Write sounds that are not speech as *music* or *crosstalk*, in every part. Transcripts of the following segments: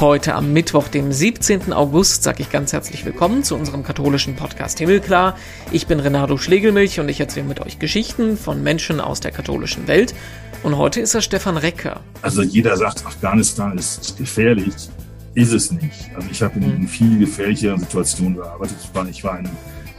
Heute am Mittwoch, dem 17. August, sage ich ganz herzlich willkommen zu unserem katholischen Podcast Himmelklar. Ich bin Renato Schlegelmilch und ich erzähle mit euch Geschichten von Menschen aus der katholischen Welt. Und heute ist er Stefan Recker. Also jeder sagt, Afghanistan ist gefährlich. Ist es nicht. Also ich habe in, in viel gefährlicheren Situationen gearbeitet. Ich war in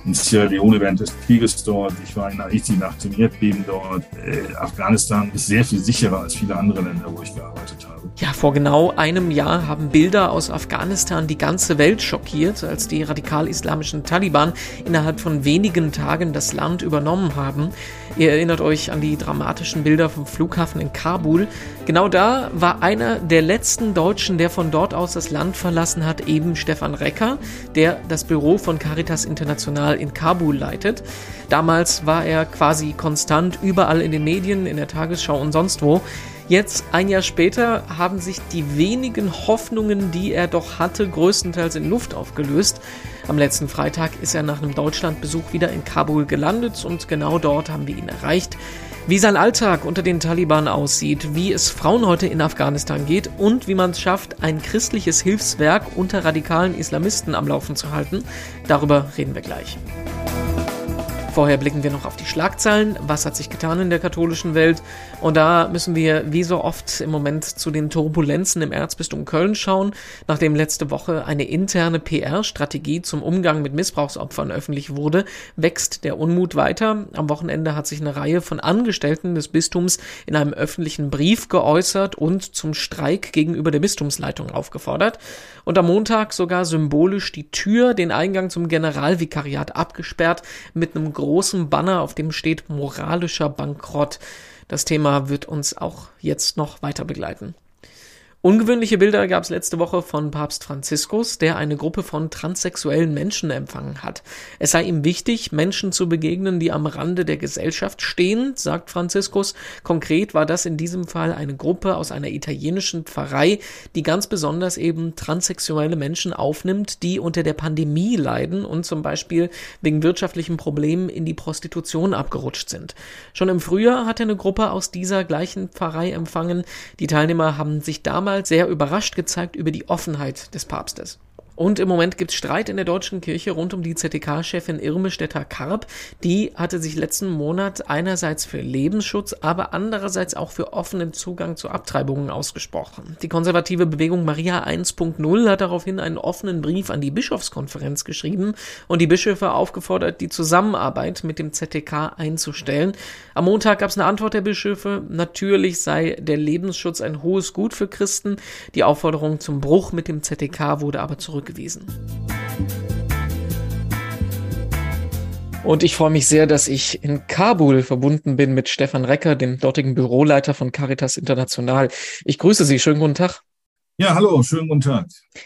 in Sierra Leone während des Krieges dort, ich war in Haiti nach dem Erdbeben dort. Äh, Afghanistan ist sehr viel sicherer als viele andere Länder, wo ich gearbeitet habe. Ja, vor genau einem Jahr haben Bilder aus Afghanistan die ganze Welt schockiert, als die radikal-islamischen Taliban innerhalb von wenigen Tagen das Land übernommen haben. Ihr erinnert euch an die dramatischen Bilder vom Flughafen in Kabul. Genau da war einer der letzten Deutschen, der von dort aus das Land verlassen hat, eben Stefan Recker, der das Büro von Caritas International in Kabul leitet. Damals war er quasi konstant überall in den Medien, in der Tagesschau und sonst wo. Jetzt, ein Jahr später, haben sich die wenigen Hoffnungen, die er doch hatte, größtenteils in Luft aufgelöst. Am letzten Freitag ist er nach einem Deutschlandbesuch wieder in Kabul gelandet und genau dort haben wir ihn erreicht. Wie sein Alltag unter den Taliban aussieht, wie es Frauen heute in Afghanistan geht und wie man es schafft, ein christliches Hilfswerk unter radikalen Islamisten am Laufen zu halten, darüber reden wir gleich. Vorher blicken wir noch auf die Schlagzeilen. Was hat sich getan in der katholischen Welt? Und da müssen wir wie so oft im Moment zu den Turbulenzen im Erzbistum Köln schauen. Nachdem letzte Woche eine interne PR-Strategie zum Umgang mit Missbrauchsopfern öffentlich wurde, wächst der Unmut weiter. Am Wochenende hat sich eine Reihe von Angestellten des Bistums in einem öffentlichen Brief geäußert und zum Streik gegenüber der Bistumsleitung aufgefordert. Und am Montag sogar symbolisch die Tür, den Eingang zum Generalvikariat abgesperrt mit einem Banner, auf dem steht moralischer Bankrott. Das Thema wird uns auch jetzt noch weiter begleiten. Ungewöhnliche Bilder gab es letzte Woche von Papst Franziskus, der eine Gruppe von transsexuellen Menschen empfangen hat. Es sei ihm wichtig, Menschen zu begegnen, die am Rande der Gesellschaft stehen, sagt Franziskus. Konkret war das in diesem Fall eine Gruppe aus einer italienischen Pfarrei, die ganz besonders eben transsexuelle Menschen aufnimmt, die unter der Pandemie leiden und zum Beispiel wegen wirtschaftlichen Problemen in die Prostitution abgerutscht sind. Schon im Frühjahr hat er eine Gruppe aus dieser gleichen Pfarrei empfangen. Die Teilnehmer haben sich damals sehr überrascht gezeigt über die Offenheit des Papstes. Und im Moment gibt es Streit in der deutschen Kirche rund um die ZDK-Chefin Irme Stetter-Karp. Die hatte sich letzten Monat einerseits für Lebensschutz, aber andererseits auch für offenen Zugang zu Abtreibungen ausgesprochen. Die konservative Bewegung Maria 1.0 hat daraufhin einen offenen Brief an die Bischofskonferenz geschrieben und die Bischöfe aufgefordert, die Zusammenarbeit mit dem ZDK einzustellen. Am Montag gab es eine Antwort der Bischöfe. Natürlich sei der Lebensschutz ein hohes Gut für Christen. Die Aufforderung zum Bruch mit dem ZDK wurde aber zurück gewesen. Und ich freue mich sehr, dass ich in Kabul verbunden bin mit Stefan Recker, dem dortigen Büroleiter von Caritas International. Ich grüße Sie. Schönen guten Tag. Ja, hallo, schönen guten Tag.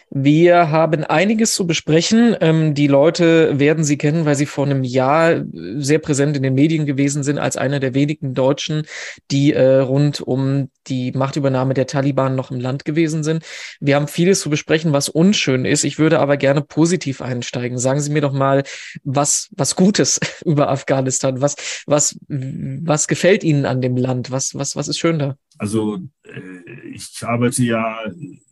Wir haben einiges zu besprechen. Ähm, die Leute werden Sie kennen, weil Sie vor einem Jahr sehr präsent in den Medien gewesen sind, als einer der wenigen Deutschen, die äh, rund um die Machtübernahme der Taliban noch im Land gewesen sind. Wir haben vieles zu besprechen, was unschön ist. Ich würde aber gerne positiv einsteigen. Sagen Sie mir doch mal was, was Gutes *laughs* über Afghanistan. Was, was, was gefällt Ihnen an dem Land? Was, was, was ist schön da? Also äh, ich arbeite ja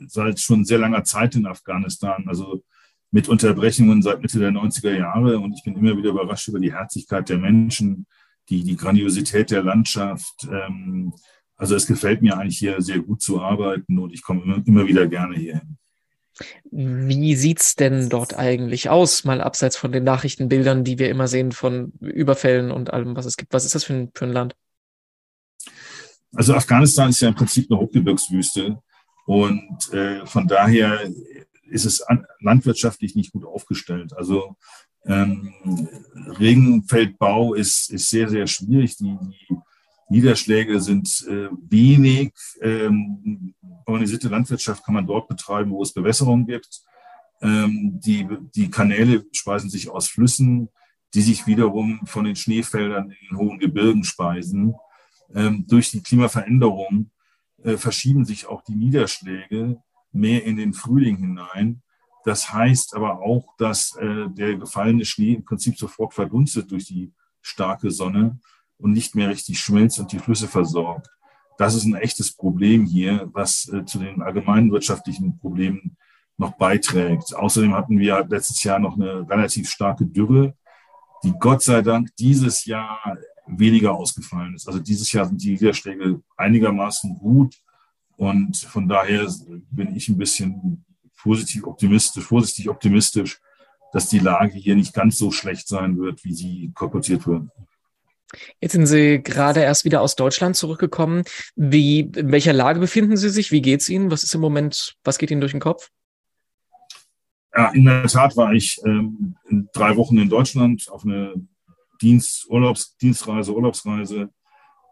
seit schon sehr langer Zeit in Afghanistan, also mit Unterbrechungen seit Mitte der 90er Jahre und ich bin immer wieder überrascht über die Herzlichkeit der Menschen, die, die Grandiosität der Landschaft. Ähm, also es gefällt mir eigentlich hier sehr gut zu arbeiten und ich komme immer, immer wieder gerne hierhin. Wie sieht's denn dort eigentlich aus, mal abseits von den Nachrichtenbildern, die wir immer sehen von Überfällen und allem, was es gibt? Was ist das für ein, für ein Land? Also Afghanistan ist ja im Prinzip eine Hochgebirgswüste und äh, von daher ist es an, landwirtschaftlich nicht gut aufgestellt. Also ähm, Regenfeldbau ist, ist sehr, sehr schwierig. Die, die Niederschläge sind äh, wenig. Ähm, organisierte Landwirtschaft kann man dort betreiben, wo es Bewässerung gibt. Ähm, die, die Kanäle speisen sich aus Flüssen, die sich wiederum von den Schneefeldern in den hohen Gebirgen speisen ähm, durch die Klimaveränderung äh, verschieben sich auch die Niederschläge mehr in den Frühling hinein. Das heißt aber auch, dass äh, der gefallene Schnee im Prinzip sofort verdunstet durch die starke Sonne und nicht mehr richtig schmilzt und die Flüsse versorgt. das ist ein echtes Problem hier, was äh, zu den allgemeinen wirtschaftlichen Problemen noch beiträgt. Außerdem hatten wir letztes Jahr noch eine relativ starke Dürre, die Gott sei Dank dieses Jahr weniger ausgefallen ist. Also dieses Jahr sind die Niederschläge einigermaßen gut und von daher bin ich ein bisschen positiv optimistisch, vorsichtig optimistisch, dass die Lage hier nicht ganz so schlecht sein wird, wie sie kolportiert wird. Jetzt sind Sie gerade erst wieder aus Deutschland zurückgekommen. Wie, in welcher Lage befinden Sie sich? Wie geht es Ihnen? Was ist im Moment, was geht Ihnen durch den Kopf? Ja, in der Tat war ich ähm, drei Wochen in Deutschland auf eine Dienst, Urlaubs, Dienstreise, Urlaubsreise.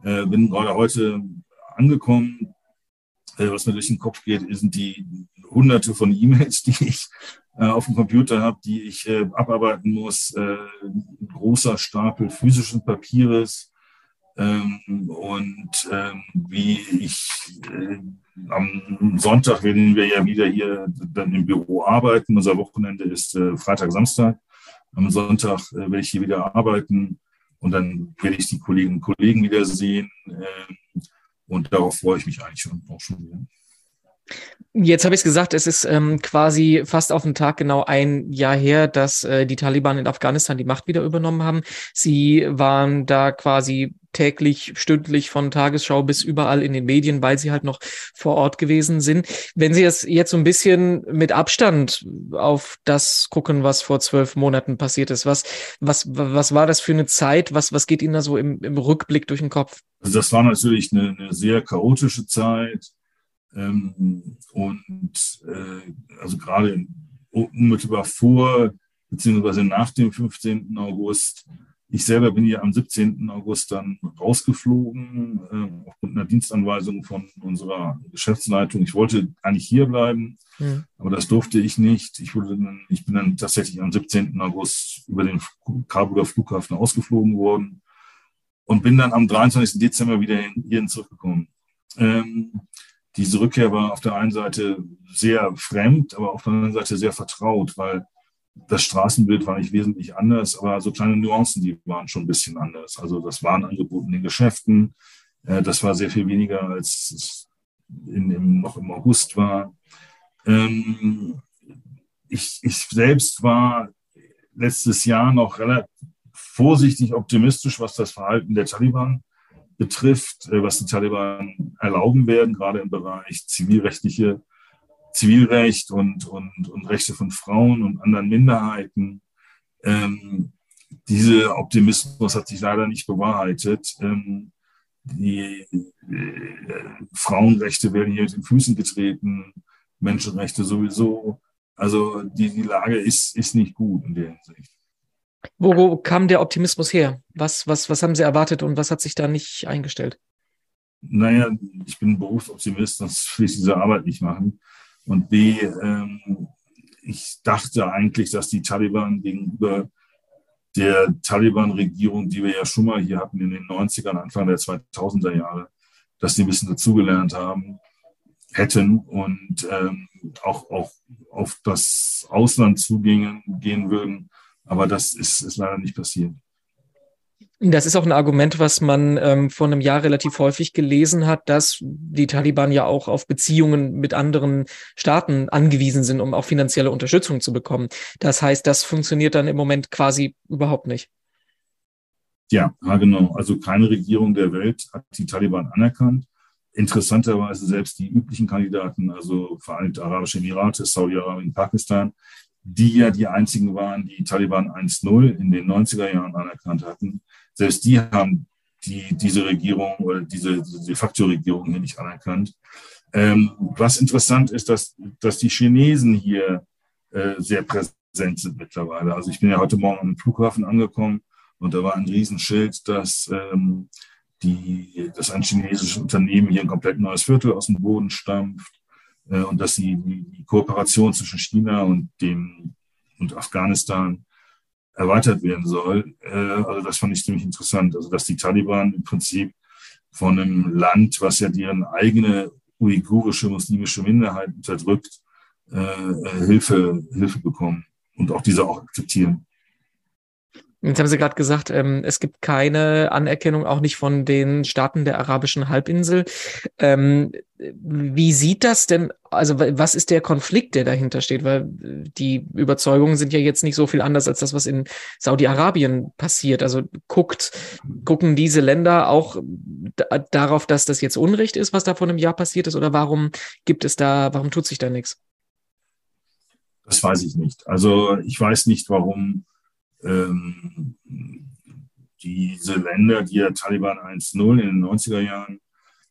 Äh, bin gerade heute angekommen. Äh, was mir durch den Kopf geht, sind die hunderte von E-Mails, *laughs* die ich äh, auf dem Computer habe, die ich äh, abarbeiten muss. Äh, ein großer Stapel physischen Papieres. Ähm, und ähm, wie ich äh, am Sonntag werden wir ja wieder hier dann im Büro arbeiten. Unser Wochenende ist äh, Freitag, Samstag. Am Sonntag äh, werde ich hier wieder arbeiten und dann werde ich die Kolleginnen und Kollegen wiedersehen. Ähm, und darauf freue ich mich eigentlich schon, auch schon wieder. Jetzt habe ich es gesagt, es ist ähm, quasi fast auf den Tag genau ein Jahr her, dass äh, die Taliban in Afghanistan die Macht wieder übernommen haben. Sie waren da quasi täglich, stündlich von Tagesschau bis überall in den Medien, weil sie halt noch vor Ort gewesen sind. Wenn Sie es jetzt so ein bisschen mit Abstand auf das gucken, was vor zwölf Monaten passiert ist, was, was, was war das für eine Zeit? Was, was geht Ihnen da so im, im Rückblick durch den Kopf? Also das war natürlich eine, eine sehr chaotische Zeit ähm, und äh, also gerade unmittelbar vor beziehungsweise nach dem 15. August. Ich selber bin ja am 17. August dann rausgeflogen, äh, aufgrund einer Dienstanweisung von unserer Geschäftsleitung. Ich wollte eigentlich hier bleiben, mhm. aber das durfte ich nicht. Ich, wurde dann, ich bin dann tatsächlich am 17. August über den Karburger Flughafen ausgeflogen worden und bin dann am 23. Dezember wieder hierhin zurückgekommen. Ähm, diese Rückkehr war auf der einen Seite sehr fremd, aber auf der anderen Seite sehr vertraut, weil das Straßenbild war nicht wesentlich anders, aber so kleine Nuancen, die waren schon ein bisschen anders. Also das waren Angebote in den Geschäften, äh, das war sehr viel weniger, als es in, im, noch im August war. Ähm, ich, ich selbst war letztes Jahr noch relativ vorsichtig optimistisch, was das Verhalten der Taliban betrifft, äh, was die Taliban erlauben werden, gerade im Bereich zivilrechtliche Zivilrecht und, und, und Rechte von Frauen und anderen Minderheiten. Ähm, dieser Optimismus hat sich leider nicht bewahrheitet. Ähm, die äh, Frauenrechte werden hier mit den Füßen getreten, Menschenrechte sowieso. Also die, die Lage ist, ist nicht gut in der Hinsicht. Wo, wo kam der Optimismus her? Was, was, was haben Sie erwartet und was hat sich da nicht eingestellt? Naja, ich bin Berufsoptimist, sonst will ich diese Arbeit nicht machen. Und B, ähm, ich dachte eigentlich, dass die Taliban gegenüber der Taliban-Regierung, die wir ja schon mal hier hatten in den 90ern, Anfang der 2000er Jahre, dass die ein bisschen dazugelernt haben, hätten und ähm, auch, auch auf das Ausland zugehen gehen würden aber das ist, ist leider nicht passiert. Das ist auch ein Argument, was man ähm, vor einem Jahr relativ häufig gelesen hat, dass die Taliban ja auch auf Beziehungen mit anderen Staaten angewiesen sind, um auch finanzielle Unterstützung zu bekommen. Das heißt, das funktioniert dann im Moment quasi überhaupt nicht. Ja, genau. Also keine Regierung der Welt hat die Taliban anerkannt. Interessanterweise selbst die üblichen Kandidaten, also Vereinigte Arabische Emirate, Saudi-Arabien, Pakistan, die ja die einzigen waren, die Taliban 1.0 in den 90er Jahren anerkannt hatten. Selbst die haben die, diese Regierung oder diese, de facto Regierung hier nicht anerkannt. Ähm, was interessant ist, dass, dass die Chinesen hier äh, sehr präsent sind mittlerweile. Also ich bin ja heute Morgen am Flughafen angekommen und da war ein Riesenschild, dass, ähm, die, dass ein chinesisches Unternehmen hier ein komplett neues Viertel aus dem Boden stampft äh, und dass die, die Kooperation zwischen China und dem und Afghanistan erweitert werden soll. Äh, also das fand ich ziemlich interessant. Also dass die Taliban im Prinzip von einem Land, was ja deren eigene uigurische muslimische Minderheit unterdrückt, äh, Hilfe, Hilfe bekommen und auch diese auch akzeptieren. Jetzt haben Sie gerade gesagt, ähm, es gibt keine Anerkennung, auch nicht von den Staaten der arabischen Halbinsel. Ähm, wie sieht das denn, also was ist der Konflikt, der dahinter steht? Weil die Überzeugungen sind ja jetzt nicht so viel anders als das, was in Saudi-Arabien passiert. Also guckt, gucken diese Länder auch darauf, dass das jetzt Unrecht ist, was da vor einem Jahr passiert ist? Oder warum gibt es da, warum tut sich da nichts? Das weiß ich nicht. Also ich weiß nicht, warum ähm, diese Länder, die ja Taliban 1.0 in den 90er Jahren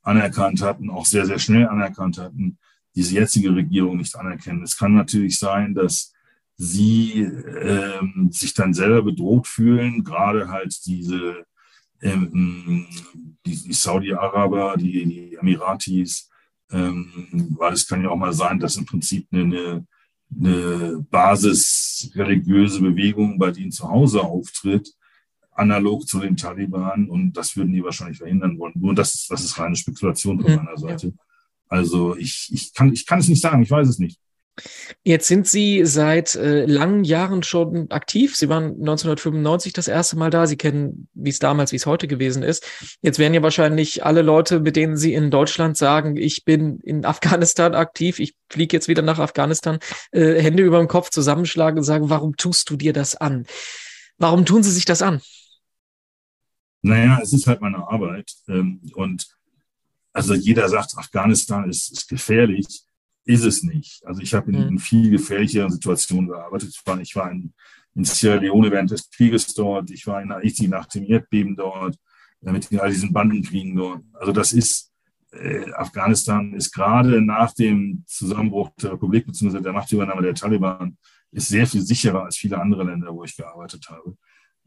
anerkannt hatten, auch sehr, sehr schnell anerkannt hatten, diese jetzige Regierung nicht anerkennen. Es kann natürlich sein, dass sie ähm, sich dann selber bedroht fühlen, gerade halt diese ähm, die, die Saudi-Araber, die, die Emiratis, ähm, weil es kann ja auch mal sein, dass im Prinzip eine, eine basisreligiöse Bewegung bei denen zu Hause auftritt, analog zu den Taliban und das würden die wahrscheinlich verhindern wollen. Nur das ist, das ist reine Spekulation von meiner Seite. Also ich, ich, kann, ich kann es nicht sagen, ich weiß es nicht. Jetzt sind Sie seit äh, langen Jahren schon aktiv. Sie waren 1995 das erste Mal da. Sie kennen, wie es damals, wie es heute gewesen ist. Jetzt werden ja wahrscheinlich alle Leute, mit denen Sie in Deutschland sagen, ich bin in Afghanistan aktiv, ich fliege jetzt wieder nach Afghanistan, äh, Hände über dem Kopf zusammenschlagen und sagen, warum tust du dir das an? Warum tun Sie sich das an? Naja, es ist halt meine Arbeit. Ähm, und also jeder sagt, Afghanistan ist, ist gefährlich ist es nicht. Also ich habe in, in, viel gefährlicheren Situationen gearbeitet. Ich war, ich war in, in, Sierra Leone während des Krieges dort. Ich war in Haiti nach dem Erdbeben dort, äh, mit all diesen Bandenkriegen dort. Also das ist, äh, Afghanistan ist gerade nach dem Zusammenbruch der Republik bzw. der Machtübernahme der Taliban ist sehr viel sicherer als viele andere Länder, wo ich gearbeitet habe.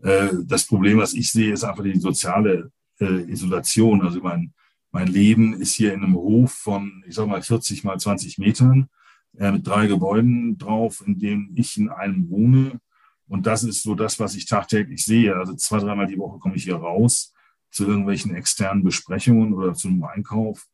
Äh, das Problem, was ich sehe, ist einfach die soziale äh, Isolation. Also mein, mein Leben ist hier in einem Hof von, ich sag mal, 40 mal 20 Metern äh, mit drei Gebäuden drauf, in dem ich in einem wohne. Und das ist so das, was ich tagtäglich sehe. Also zwei, dreimal die Woche komme ich hier raus zu irgendwelchen externen Besprechungen oder zum Einkauf.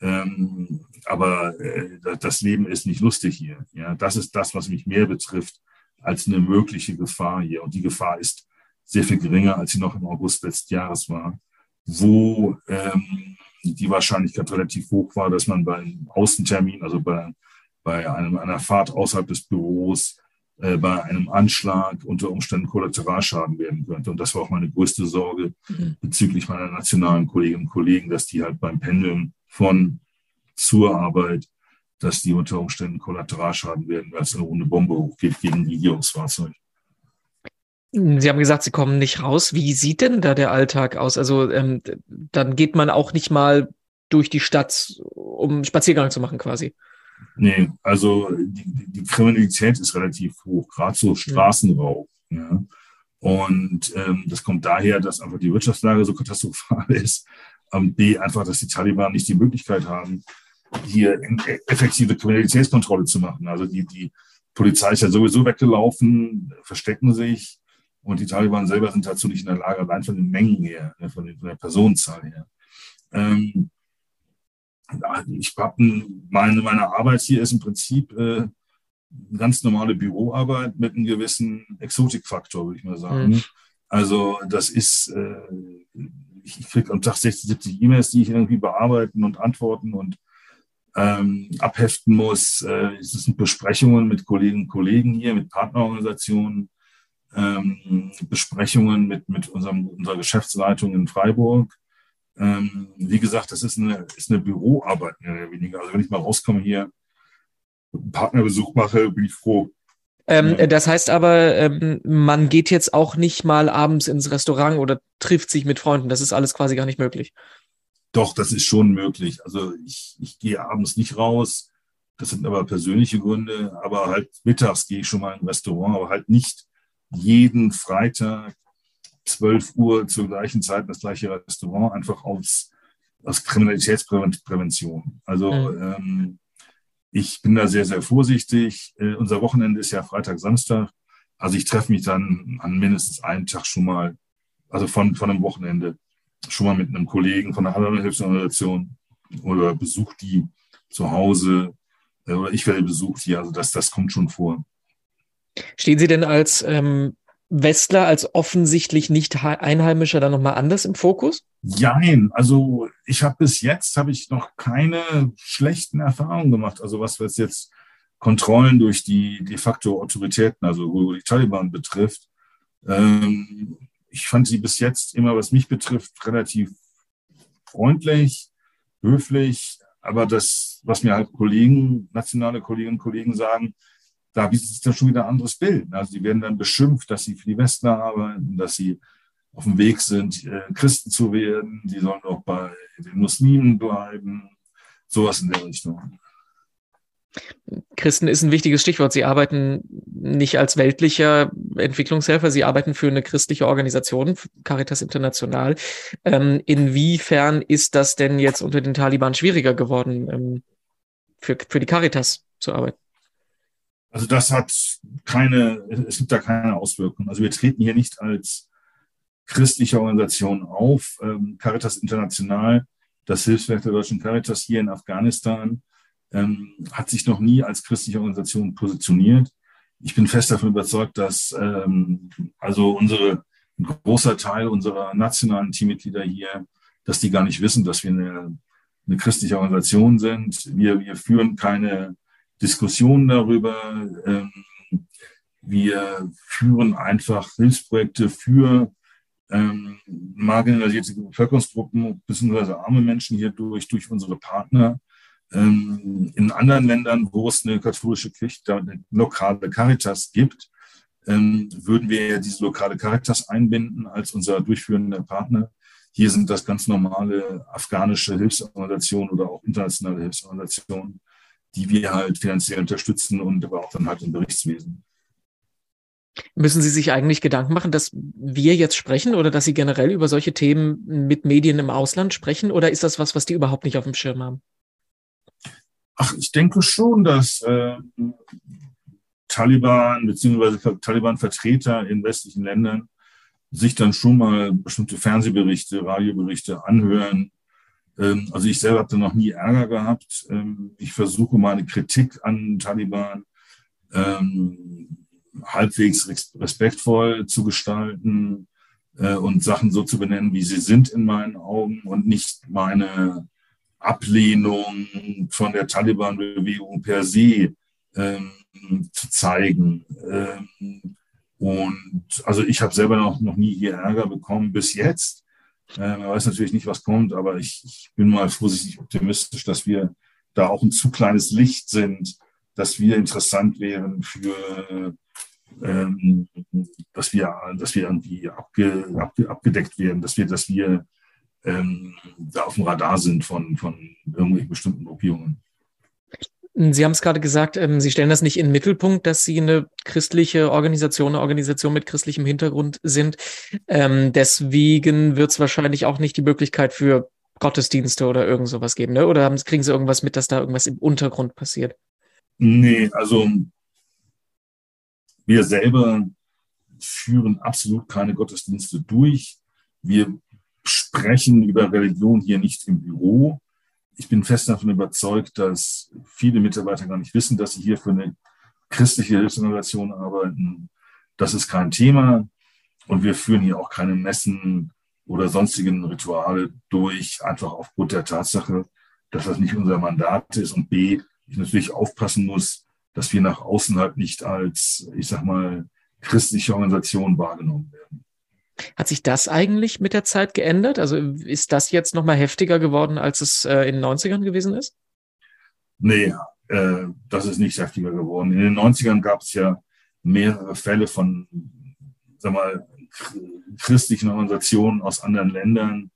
Ähm, aber äh, das Leben ist nicht lustig hier. Ja, das ist das, was mich mehr betrifft als eine mögliche Gefahr hier. Und die Gefahr ist sehr viel geringer, als sie noch im August letzten Jahres war, wo ähm, die Wahrscheinlichkeit relativ hoch war, dass man beim Außentermin, also bei, bei einem, einer Fahrt außerhalb des Büros, äh, bei einem Anschlag unter Umständen Kollateralschaden werden könnte. Und das war auch meine größte Sorge mhm. bezüglich meiner nationalen Kolleginnen und Kollegen, dass die halt beim Pendeln von zur Arbeit, dass die unter Umständen Kollateralschaden werden, weil es eine runde Bombe hochgeht gegen ein Regierungsfahrzeug. Sie haben gesagt, Sie kommen nicht raus. Wie sieht denn da der Alltag aus? Also ähm, dann geht man auch nicht mal durch die Stadt, um Spaziergang zu machen quasi. Nee, also die, die Kriminalität ist relativ hoch, gerade so Straßenraub. Ja. ja. Und ähm, das kommt daher, dass einfach die Wirtschaftslage so katastrophal *laughs* ist. Und B, einfach, dass die Taliban nicht die Möglichkeit haben, hier effektive Kriminalitätskontrolle zu machen. Also die, die Polizei ist ja sowieso weggelaufen, verstecken sich. Und die Taliban selber sind dazu nicht in der Lage, allein von den Mengen her, ne, von der Personenzahl her. Ähm, ich habe meine, meine Arbeit hier ist im Prinzip äh, eine ganz normale Büroarbeit mit einem gewissen Exotikfaktor, würde ich mal sagen. Mhm. Also das ist, äh, ich kriege am Tag 60, 70 E-Mails, die ich irgendwie bearbeiten und antworten und ähm, abheften muss. Äh, es sind Besprechungen mit Kolleginnen und Kollegen hier, mit Partnerorganisationen ähm, Besprechungen mit, mit unserem, unserer Geschäftsleitung in Freiburg. Ähm, wie gesagt, das ist eine, ist eine Büroarbeit mehr oder weniger. Also wenn ich mal rauskomme hier, Partnerbesuch mache, bin ich froh. Ähm, ja. Das heißt aber, ähm, man geht jetzt auch nicht mal abends ins Restaurant oder trifft sich mit Freunden. Das ist alles quasi gar nicht möglich. Doch, das ist schon möglich. Also ich, ich gehe abends nicht raus. Das sind aber persönliche Gründe. Aber halt mittags gehe ich schon mal in ein Restaurant, aber halt nicht jeden Freitag 12 Uhr zur gleichen Zeit das gleiche Restaurant, einfach aus, aus Kriminalitätsprävention. Also mhm. ähm, ich bin da sehr, sehr vorsichtig. Äh, unser Wochenende ist ja Freitag, Samstag. Also ich treffe mich dann an mindestens einem Tag schon mal, also von, von einem Wochenende, schon mal mit einem Kollegen von einer anderen Hilfsorganisation oder besuche die zu Hause äh, oder ich werde besucht hier. Also das, das kommt schon vor. Stehen Sie denn als ähm, Westler als offensichtlich nicht Einheimischer dann nochmal anders im Fokus? Nein, also ich habe bis jetzt habe ich noch keine schlechten Erfahrungen gemacht. Also was was jetzt Kontrollen durch die de facto Autoritäten, also die Taliban betrifft. Ähm, ich fand sie bis jetzt immer, was mich betrifft, relativ freundlich, höflich. Aber das, was mir halt Kollegen, nationale Kolleginnen und Kollegen sagen, da sich dann schon wieder ein anderes Bild. Also die werden dann beschimpft, dass sie für die Westler arbeiten, dass sie auf dem Weg sind, äh, Christen zu werden. Die sollen auch bei den Muslimen bleiben. Sowas in der Richtung. Christen ist ein wichtiges Stichwort. Sie arbeiten nicht als weltlicher Entwicklungshelfer, sie arbeiten für eine christliche Organisation, Caritas International. Ähm, inwiefern ist das denn jetzt unter den Taliban schwieriger geworden, ähm, für, für die Caritas zu arbeiten? Also das hat keine, es gibt da keine Auswirkungen. Also wir treten hier nicht als christliche Organisation auf. Ähm, Caritas International, das Hilfswerk der deutschen Caritas hier in Afghanistan, ähm, hat sich noch nie als christliche Organisation positioniert. Ich bin fest davon überzeugt, dass ähm, also unsere ein großer Teil unserer nationalen Teammitglieder hier, dass die gar nicht wissen, dass wir eine, eine christliche Organisation sind. Wir, wir führen keine Diskussionen darüber. Ähm, wir führen einfach Hilfsprojekte für ähm, marginalisierte Bevölkerungsgruppen bzw. arme Menschen hier durch, durch unsere Partner. Ähm, in anderen Ländern, wo es eine katholische Kirche, eine lokale Caritas gibt, ähm, würden wir ja diese lokale Caritas einbinden als unser durchführender Partner. Hier sind das ganz normale afghanische Hilfsorganisationen oder auch internationale Hilfsorganisationen, die wir halt finanziell unterstützen und aber auch dann halt im Berichtswesen. Müssen Sie sich eigentlich Gedanken machen, dass wir jetzt sprechen oder dass Sie generell über solche Themen mit Medien im Ausland sprechen? Oder ist das was, was die überhaupt nicht auf dem Schirm haben? Ach, ich denke schon, dass äh, Taliban bzw. Taliban-Vertreter in westlichen Ländern sich dann schon mal bestimmte Fernsehberichte, Radioberichte anhören. Ähm, also ich selber habe da noch nie Ärger gehabt. Ähm, ich versuche meine Kritik an Taliban ähm, halbwegs respektvoll zu gestalten äh, und Sachen so zu benennen, wie sie sind in meinen Augen und nicht meine Ablehnung von der Taliban-Bewegung per se ähm, zu zeigen. Ähm, und also ich habe selber noch, noch nie hier Ärger bekommen bis jetzt. Äh, man weiß natürlich nicht, was kommt, aber ich, ich bin mal vorsichtig optimistisch, dass wir da auch ein zu kleines Licht sind, dass wir interessant wären für ähm, dass wir, dass wir irgendwie abge, abge, abgedeckt werden, dass wir, dass wir ähm, da auf dem Radar sind von, von irgendwelchen bestimmten Gruppierungen. Sie haben es gerade gesagt, ähm, Sie stellen das nicht in den Mittelpunkt, dass Sie eine christliche Organisation, eine Organisation mit christlichem Hintergrund sind. Ähm, deswegen wird es wahrscheinlich auch nicht die Möglichkeit für Gottesdienste oder irgend sowas geben, ne? Oder haben, kriegen Sie irgendwas mit, dass da irgendwas im Untergrund passiert? Nee, also wir selber führen absolut keine Gottesdienste durch. Wir sprechen über Religion hier nicht im Büro. Ich bin fest davon überzeugt, dass viele Mitarbeiter gar nicht wissen, dass sie hier für eine christliche Hilfsorganisation arbeiten. Das ist kein Thema. Und wir führen hier auch keine Messen oder sonstigen Rituale durch, einfach aufgrund der Tatsache, dass das nicht unser Mandat ist und B, ich natürlich aufpassen muss, dass wir nach außen halt nicht als, ich sag mal, christliche Organisation wahrgenommen werden. Hat sich das eigentlich mit der Zeit geändert? Also ist das jetzt nochmal heftiger geworden, als es äh, in den 90ern gewesen ist? Nee, äh, das ist nicht heftiger geworden. In den 90ern gab es ja mehrere Fälle von, sag mal, christlichen Organisationen aus anderen Ländern,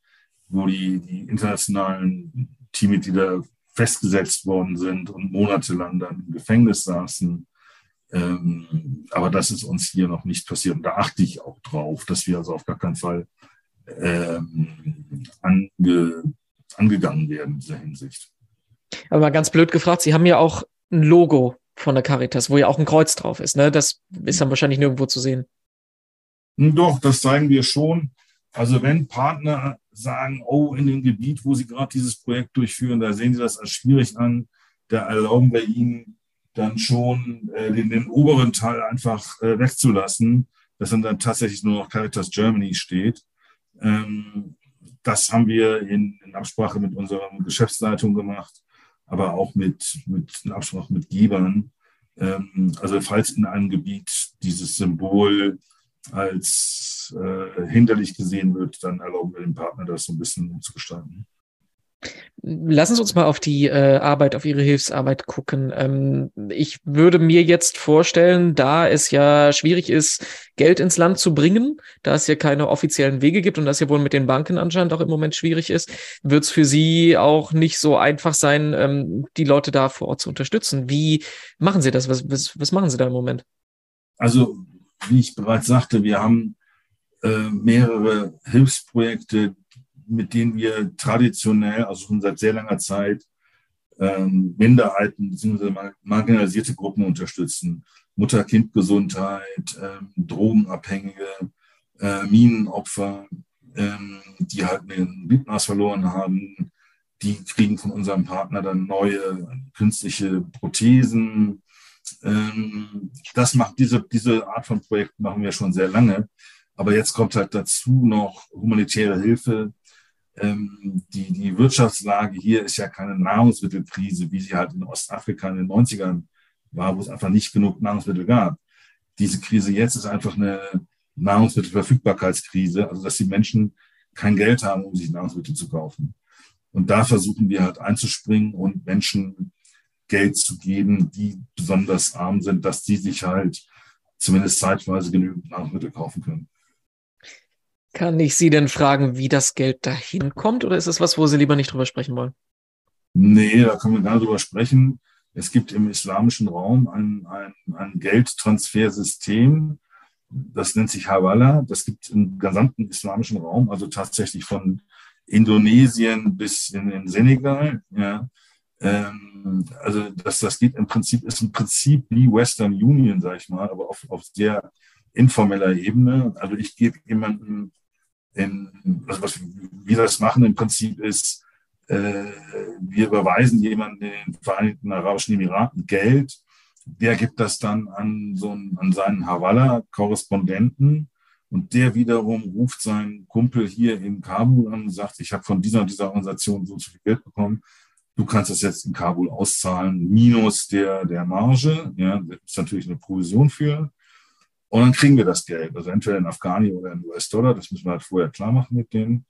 wo die, die internationalen Teammitglieder festgesetzt worden sind und monatelang dann im Gefängnis saßen. Ähm, aber das ist uns hier noch nicht passiert. Und da achte ich auch drauf, dass wir also auf gar keinen Fall ähm, ange, angegangen werden in dieser Hinsicht. Aber mal ganz blöd gefragt, Sie haben ja auch ein Logo von der Caritas, wo ja auch ein Kreuz drauf ist. Ne? Das ist dann wahrscheinlich nirgendwo zu sehen. Doch, das zeigen wir schon. Also wenn Partner sagen, oh, in dem Gebiet, wo sie gerade dieses Projekt durchführen, da sehen sie das als schwierig an, da erlauben wir ihnen dann schon äh, den, den, oberen Teil einfach äh, wegzulassen, dass dann, dann tatsächlich nur noch Caritas Germany steht. Ähm, das haben wir in, in, Absprache mit unserer Geschäftsleitung gemacht, aber auch mit, mit in Absprache mit Gebern. Ähm, also falls in einem Gebiet dieses Symbol als äh, hinderlich gesehen wird, dann erlauben wir dem Partner, das so ein bisschen umzugestalten. Lassen Sie uns mal auf die äh, Arbeit, auf Ihre Hilfsarbeit gucken. Ähm, ich würde mir jetzt vorstellen, da es ja schwierig ist, Geld ins Land zu bringen, da es ja keine offiziellen Wege gibt und das ja wohl mit den Banken anscheinend auch im Moment schwierig ist, wird es für Sie auch nicht so einfach sein, ähm, die Leute da vor Ort zu unterstützen. Wie machen Sie das? Was, was, was machen Sie da im Moment? Also, wie ich bereits sagte, wir haben äh, mehrere Hilfsprojekte, mit denen wir traditionell, also schon seit sehr langer Zeit, ähm, Minderheiten bzw. marginalisierte Gruppen unterstützen. Mutter-Kind-Gesundheit, ähm, Drogenabhängige, äh, Minenopfer, ähm, die halt den Gliedmaß verloren haben. Die kriegen von unserem Partner dann neue künstliche Prothesen. Ähm, das macht diese, diese Art von Projekt machen wir schon sehr lange. Aber jetzt kommt halt dazu noch humanitäre Hilfe, ähm, die, die Wirtschaftslage hier ist ja keine Nahrungsmittelkrise, wie sie halt in Ostafrika in den 90ern war, wo es einfach nicht genug Nahrungsmittel gab. Diese Krise jetzt ist einfach eine Nahrungsmittelverfügbarkeitskrise, also dass die Menschen kein Geld haben, um sich Nahrungsmittel zu kaufen. Und da versuchen wir halt einzuspringen und Menschen Geld zu geben, die besonders arm sind, dass die sich halt zumindest zeitweise genügend Nahrungsmittel kaufen können. Kann ich Sie denn fragen, wie das Geld dahin kommt oder ist es was, wo Sie lieber nicht drüber sprechen wollen? Nee, da können wir gar nicht drüber sprechen. Es gibt im islamischen Raum ein, ein, ein Geldtransfersystem, das nennt sich Hawala. Das gibt im gesamten islamischen Raum, also tatsächlich von Indonesien bis in den Senegal. Ja. Ähm, also das, das geht im Prinzip, ist im Prinzip wie Western Union, sage ich mal, aber auf, auf sehr informeller Ebene. Also ich gebe jemandem in, also was wir das machen im Prinzip ist, äh, wir überweisen jemanden in den Vereinigten Arabischen Emiraten Geld, der gibt das dann an so einen, an seinen Havala-Korrespondenten und der wiederum ruft seinen Kumpel hier in Kabul an und sagt, ich habe von dieser dieser Organisation so viel Geld bekommen, du kannst das jetzt in Kabul auszahlen, minus der, der Marge, ja, da ist natürlich eine Provision für. Und dann kriegen wir das Geld, also entweder in Afghani oder in US-Dollar, das müssen wir halt vorher klar machen mit denen.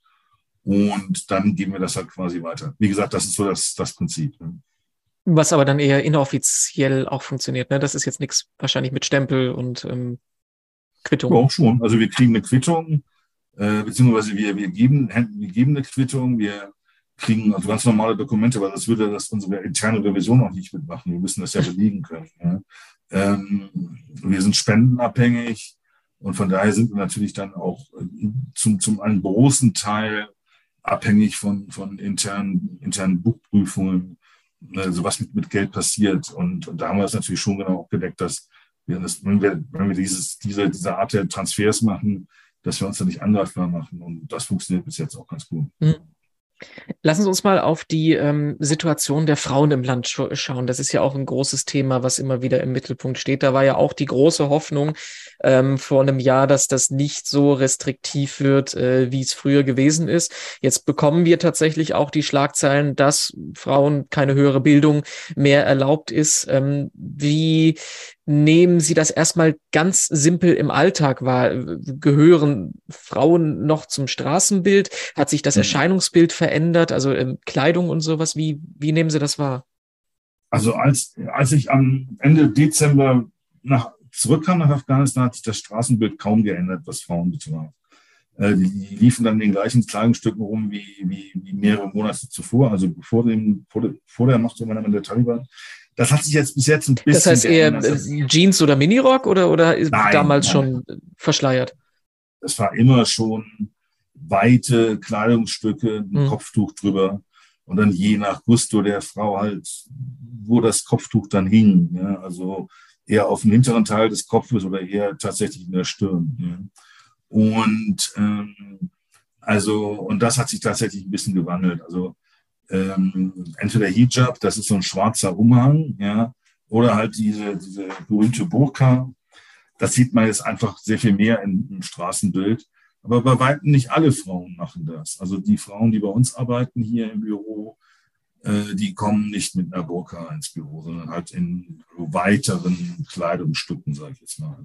Und dann geben wir das halt quasi weiter. Wie gesagt, das ist so das, das Prinzip. Ne? Was aber dann eher inoffiziell auch funktioniert. Ne? Das ist jetzt nichts wahrscheinlich mit Stempel und ähm, Quittung. Ja, auch schon. Also wir kriegen eine Quittung, äh, beziehungsweise wir, wir, geben, wir geben eine Quittung, wir kriegen also ganz normale Dokumente, weil das würde das unsere interne Revision auch nicht mitmachen. Wir müssen das ja belegen können. Ja? Ähm, wir sind spendenabhängig und von daher sind wir natürlich dann auch zum, zum einen großen Teil abhängig von, von internen, internen Buchprüfungen, also was mit, mit Geld passiert. Und, und da haben wir es natürlich schon genau gedeckt, dass wir das, wenn wir, wenn wir dieses, diese, diese Art der Transfers machen, dass wir uns da nicht angreifbar machen. Und das funktioniert bis jetzt auch ganz gut. Mhm. Lassen Sie uns mal auf die ähm, Situation der Frauen im Land sch schauen. Das ist ja auch ein großes Thema, was immer wieder im Mittelpunkt steht. Da war ja auch die große Hoffnung ähm, vor einem Jahr, dass das nicht so restriktiv wird, äh, wie es früher gewesen ist. Jetzt bekommen wir tatsächlich auch die Schlagzeilen, dass Frauen keine höhere Bildung mehr erlaubt ist. Ähm, wie nehmen Sie das erstmal ganz simpel im Alltag wahr? Gehören Frauen noch zum Straßenbild? Hat sich das mhm. Erscheinungsbild verändert? Also ähm, Kleidung und sowas? Wie, wie nehmen Sie das wahr? Also als, als ich am Ende Dezember nach, zurückkam nach Afghanistan, hat sich das Straßenbild kaum geändert, was Frauen betraf. Äh, die, liefen dann in den gleichen Kleidungsstücken rum wie, wie, wie mehrere Monate zuvor, also vor, dem, vor, der, vor der Machtübernahme der Taliban. Das hat sich jetzt bis jetzt ein bisschen. Das heißt eher geändert. Jeans oder Minirock oder, oder nein, damals nein. schon verschleiert? Es war immer schon weite Kleidungsstücke, ein hm. Kopftuch drüber und dann je nach Gusto der Frau halt, wo das Kopftuch dann hing. Ja, also eher auf dem hinteren Teil des Kopfes oder eher tatsächlich in der Stirn. Ja. Und ähm, also, und das hat sich tatsächlich ein bisschen gewandelt. Also ähm, entweder Hijab, das ist so ein schwarzer Umhang, ja, oder halt diese, diese berühmte Burka. Das sieht man jetzt einfach sehr viel mehr im, im Straßenbild. Aber bei weitem nicht alle Frauen machen das. Also die Frauen, die bei uns arbeiten hier im Büro, äh, die kommen nicht mit einer Burka ins Büro, sondern halt in weiteren Kleidungsstücken, sage ich jetzt mal.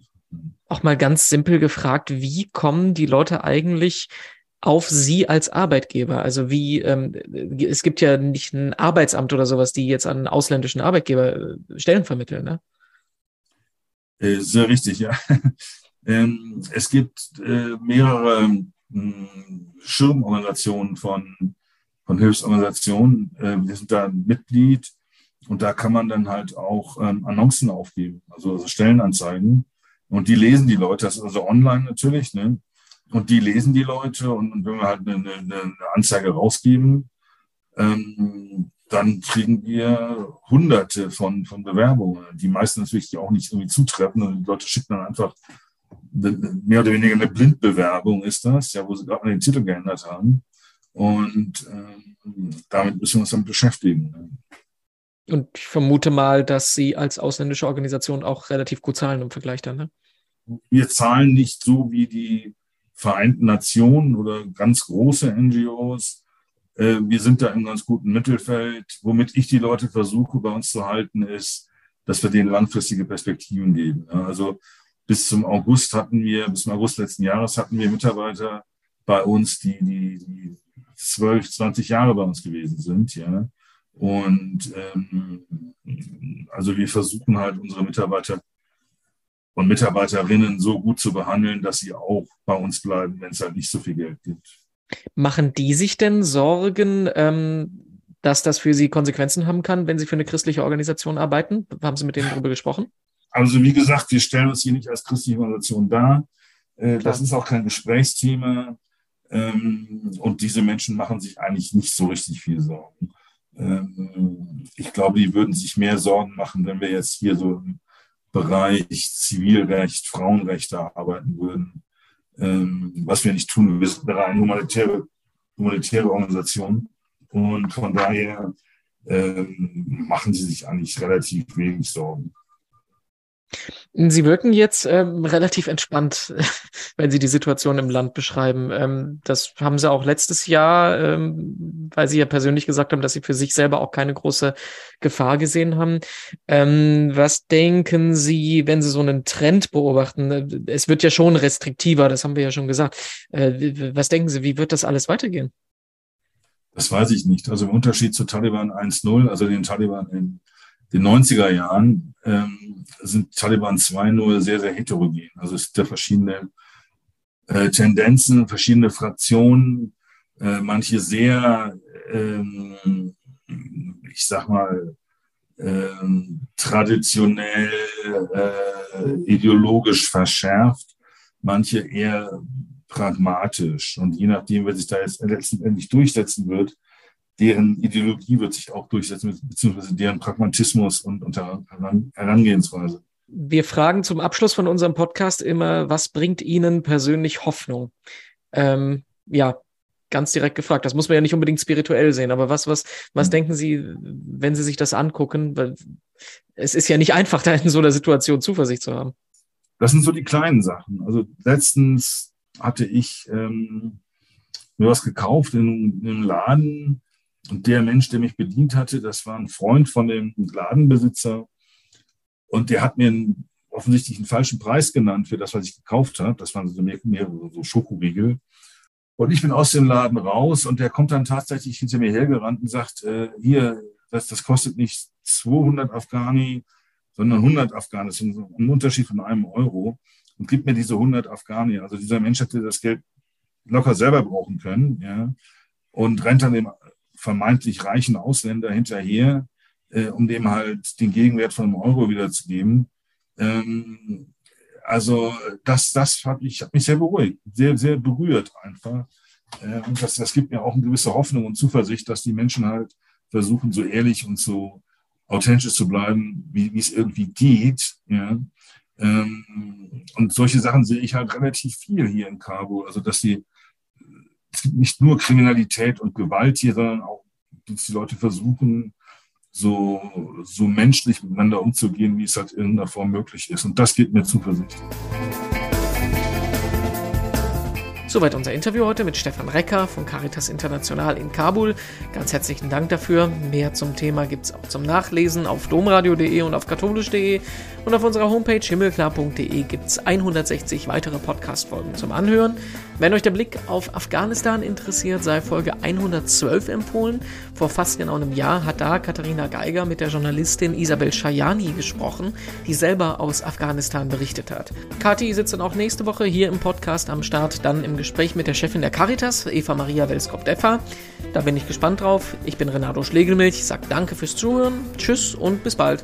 Auch mal ganz simpel gefragt, wie kommen die Leute eigentlich auf Sie als Arbeitgeber? Also wie, ähm, es gibt ja nicht ein Arbeitsamt oder sowas, die jetzt an ausländischen Arbeitgeber äh, Stellen vermitteln, ne? Äh, sehr richtig, ja. *laughs* ähm, es gibt äh, mehrere hm, Schirmorganisationen von, von Hilfsorganisationen. Wir sind da Mitglied und da kann man dann halt auch ähm, Annoncen aufgeben, also, also Stellenanzeigen. Und die lesen die Leute, das ist also online natürlich, ne? Und die lesen die Leute und, und wenn wir halt eine, eine, Anzeige rausgeben, ähm, dann kriegen wir hunderte von, von Bewerbungen. Die meisten natürlich auch nicht irgendwie zutreffen und die Leute schicken dann einfach mehr oder weniger eine Blindbewerbung ist das, ja, wo sie gerade mal den Titel geändert haben. Und ähm, damit müssen wir uns dann beschäftigen. Und ich vermute mal, dass Sie als ausländische Organisation auch relativ gut zahlen im Vergleich dann, ne? Wir zahlen nicht so wie die Vereinten Nationen oder ganz große NGOs. Äh, wir sind da im ganz guten Mittelfeld. Womit ich die Leute versuche, bei uns zu halten, ist, dass wir denen langfristige Perspektiven geben. Also bis zum August hatten wir, bis zum August letzten Jahres hatten wir Mitarbeiter bei uns, die, die, die 12, 20 Jahre bei uns gewesen sind, ja. Und ähm, also wir versuchen halt unsere Mitarbeiter und Mitarbeiterinnen so gut zu behandeln, dass sie auch bei uns bleiben, wenn es halt nicht so viel Geld gibt. Machen die sich denn Sorgen, ähm, dass das für sie Konsequenzen haben kann, wenn sie für eine christliche Organisation arbeiten? Haben Sie mit denen darüber gesprochen? Also wie gesagt, wir stellen uns hier nicht als christliche Organisation dar. Äh, das ist auch kein Gesprächsthema. Ähm, und diese Menschen machen sich eigentlich nicht so richtig viel Sorgen. Ähm, ich glaube, die würden sich mehr Sorgen machen, wenn wir jetzt hier so im Bereich Zivilrecht, Frauenrechte arbeiten würden, ähm, was wir nicht tun. Wir sind eine humanitäre, humanitäre Organisation und von daher ähm, machen sie sich eigentlich relativ wenig Sorgen. Sie wirken jetzt ähm, relativ entspannt, *laughs* wenn Sie die Situation im Land beschreiben. Ähm, das haben Sie auch letztes Jahr, ähm, weil Sie ja persönlich gesagt haben, dass Sie für sich selber auch keine große Gefahr gesehen haben. Ähm, was denken Sie, wenn Sie so einen Trend beobachten? Es wird ja schon restriktiver, das haben wir ja schon gesagt. Äh, was denken Sie, wie wird das alles weitergehen? Das weiß ich nicht. Also im Unterschied zu Taliban 1.0, also den Taliban in den 90er Jahren ähm, sind Taliban 2.0 sehr, sehr heterogen. Also es gibt ja verschiedene äh, Tendenzen, verschiedene Fraktionen, äh, manche sehr, ähm, ich sag mal, ähm, traditionell äh, ideologisch verschärft, manche eher pragmatisch. Und je nachdem, wer sich da jetzt letztendlich durchsetzen wird, deren Ideologie wird sich auch durchsetzen, beziehungsweise deren Pragmatismus und, und Herangehensweise. Wir fragen zum Abschluss von unserem Podcast immer, was bringt Ihnen persönlich Hoffnung? Ähm, ja, ganz direkt gefragt. Das muss man ja nicht unbedingt spirituell sehen, aber was, was, was mhm. denken Sie, wenn Sie sich das angucken? Weil es ist ja nicht einfach, da in so einer Situation Zuversicht zu haben. Das sind so die kleinen Sachen. Also letztens hatte ich ähm, mir was gekauft in, in einem Laden und der Mensch, der mich bedient hatte, das war ein Freund von dem Ladenbesitzer. Und der hat mir einen, offensichtlich einen falschen Preis genannt für das, was ich gekauft habe. Das waren so mehrere so Schokoriegel. Und ich bin aus dem Laden raus und der kommt dann tatsächlich hinter mir hergerannt und sagt, äh, hier, das, das kostet nicht 200 Afghani, sondern 100 Afghani. Das ist ein Unterschied von einem Euro. Und gibt mir diese 100 Afghani. Also dieser Mensch hätte das Geld locker selber brauchen können, ja. Und rennt dann dem vermeintlich reichen Ausländer hinterher, äh, um dem halt den Gegenwert von einem Euro wiederzugeben. Ähm, also das, das hat mich, hat mich sehr beruhigt, sehr, sehr berührt einfach. Äh, und das, das gibt mir auch eine gewisse Hoffnung und Zuversicht, dass die Menschen halt versuchen, so ehrlich und so authentisch zu bleiben, wie, es irgendwie geht. Ja. Ähm, und solche Sachen sehe ich halt relativ viel hier in Kabul. Also dass die nicht nur Kriminalität und Gewalt hier, sondern auch, dass die Leute versuchen, so, so menschlich miteinander umzugehen, wie es halt in irgendeiner Form möglich ist. Und das gibt mir Zuversicht. Soweit unser Interview heute mit Stefan Recker von Caritas International in Kabul. Ganz herzlichen Dank dafür. Mehr zum Thema gibt es auch zum Nachlesen auf domradio.de und auf katholisch.de. Und auf unserer Homepage himmelklar.de gibt es 160 weitere Podcast-Folgen zum Anhören. Wenn euch der Blick auf Afghanistan interessiert, sei Folge 112 empfohlen. Vor fast genau einem Jahr hat da Katharina Geiger mit der Journalistin Isabel Shayani gesprochen, die selber aus Afghanistan berichtet hat. Kathi sitzt dann auch nächste Woche hier im Podcast am Start, dann im Gespräch mit der Chefin der Caritas, Eva Maria Welskop-Deffer. Da bin ich gespannt drauf. Ich bin Renato Schlegelmilch, sag danke fürs Zuhören, tschüss und bis bald.